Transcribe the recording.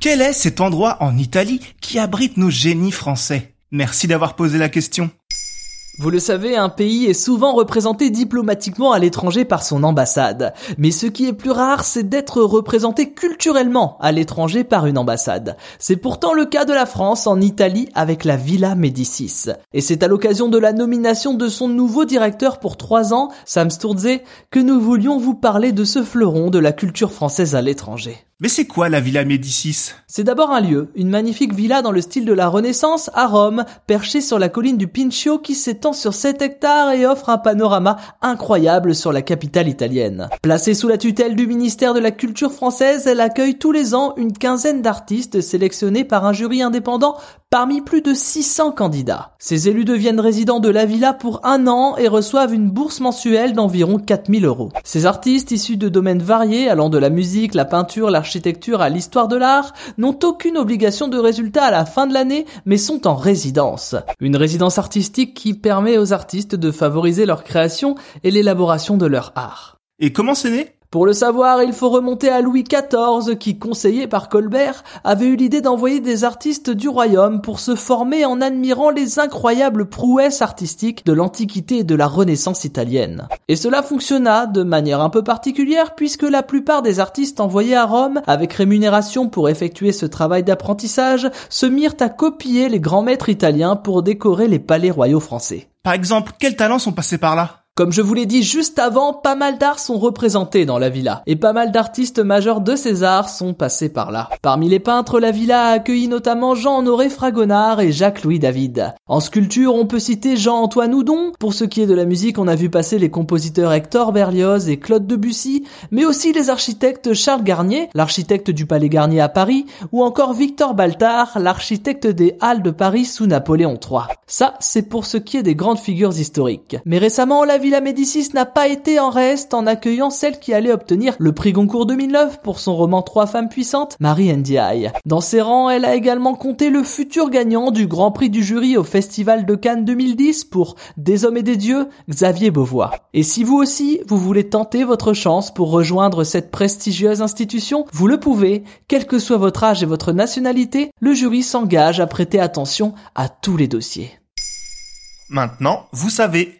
Quel est cet endroit en Italie qui abrite nos génies français? Merci d'avoir posé la question. Vous le savez, un pays est souvent représenté diplomatiquement à l'étranger par son ambassade. Mais ce qui est plus rare, c'est d'être représenté culturellement à l'étranger par une ambassade. C'est pourtant le cas de la France en Italie avec la Villa Médicis. Et c'est à l'occasion de la nomination de son nouveau directeur pour trois ans, Sam Sturze, que nous voulions vous parler de ce fleuron de la culture française à l'étranger. Mais c'est quoi la Villa Médicis? C'est d'abord un lieu, une magnifique villa dans le style de la Renaissance à Rome, perchée sur la colline du Pincio qui s'étend sur 7 hectares et offre un panorama incroyable sur la capitale italienne. Placée sous la tutelle du ministère de la Culture française, elle accueille tous les ans une quinzaine d'artistes sélectionnés par un jury indépendant parmi plus de 600 candidats. Ces élus deviennent résidents de la villa pour un an et reçoivent une bourse mensuelle d'environ 4000 euros. Ces artistes issus de domaines variés allant de la musique, la peinture, l'architecture à l'histoire de l'art n'ont aucune obligation de résultat à la fin de l'année mais sont en résidence. Une résidence artistique qui permet aux artistes de favoriser leur création et l'élaboration de leur art. Et comment c'est né? Pour le savoir, il faut remonter à Louis XIV qui, conseillé par Colbert, avait eu l'idée d'envoyer des artistes du royaume pour se former en admirant les incroyables prouesses artistiques de l'Antiquité et de la Renaissance italienne. Et cela fonctionna de manière un peu particulière puisque la plupart des artistes envoyés à Rome, avec rémunération pour effectuer ce travail d'apprentissage, se mirent à copier les grands maîtres italiens pour décorer les palais royaux français. Par exemple, quels talents sont passés par là? Comme je vous l'ai dit juste avant, pas mal d'arts sont représentés dans la villa, et pas mal d'artistes majeurs de ces arts sont passés par là. Parmi les peintres, la villa a accueilli notamment Jean-Honoré Fragonard et Jacques-Louis David. En sculpture, on peut citer Jean-Antoine Houdon. Pour ce qui est de la musique, on a vu passer les compositeurs Hector Berlioz et Claude Debussy, mais aussi les architectes Charles Garnier, l'architecte du Palais Garnier à Paris, ou encore Victor Baltard, l'architecte des Halles de Paris sous Napoléon III. Ça, c'est pour ce qui est des grandes figures historiques. Mais récemment, la Médicis n'a pas été en reste en accueillant celle qui allait obtenir le prix Goncourt 2009 pour son roman Trois femmes puissantes, Marie Ndiaye. Dans ses rangs, elle a également compté le futur gagnant du Grand Prix du jury au Festival de Cannes 2010 pour Des hommes et des dieux, Xavier Beauvois. Et si vous aussi, vous voulez tenter votre chance pour rejoindre cette prestigieuse institution, vous le pouvez, quel que soit votre âge et votre nationalité, le jury s'engage à prêter attention à tous les dossiers. Maintenant, vous savez.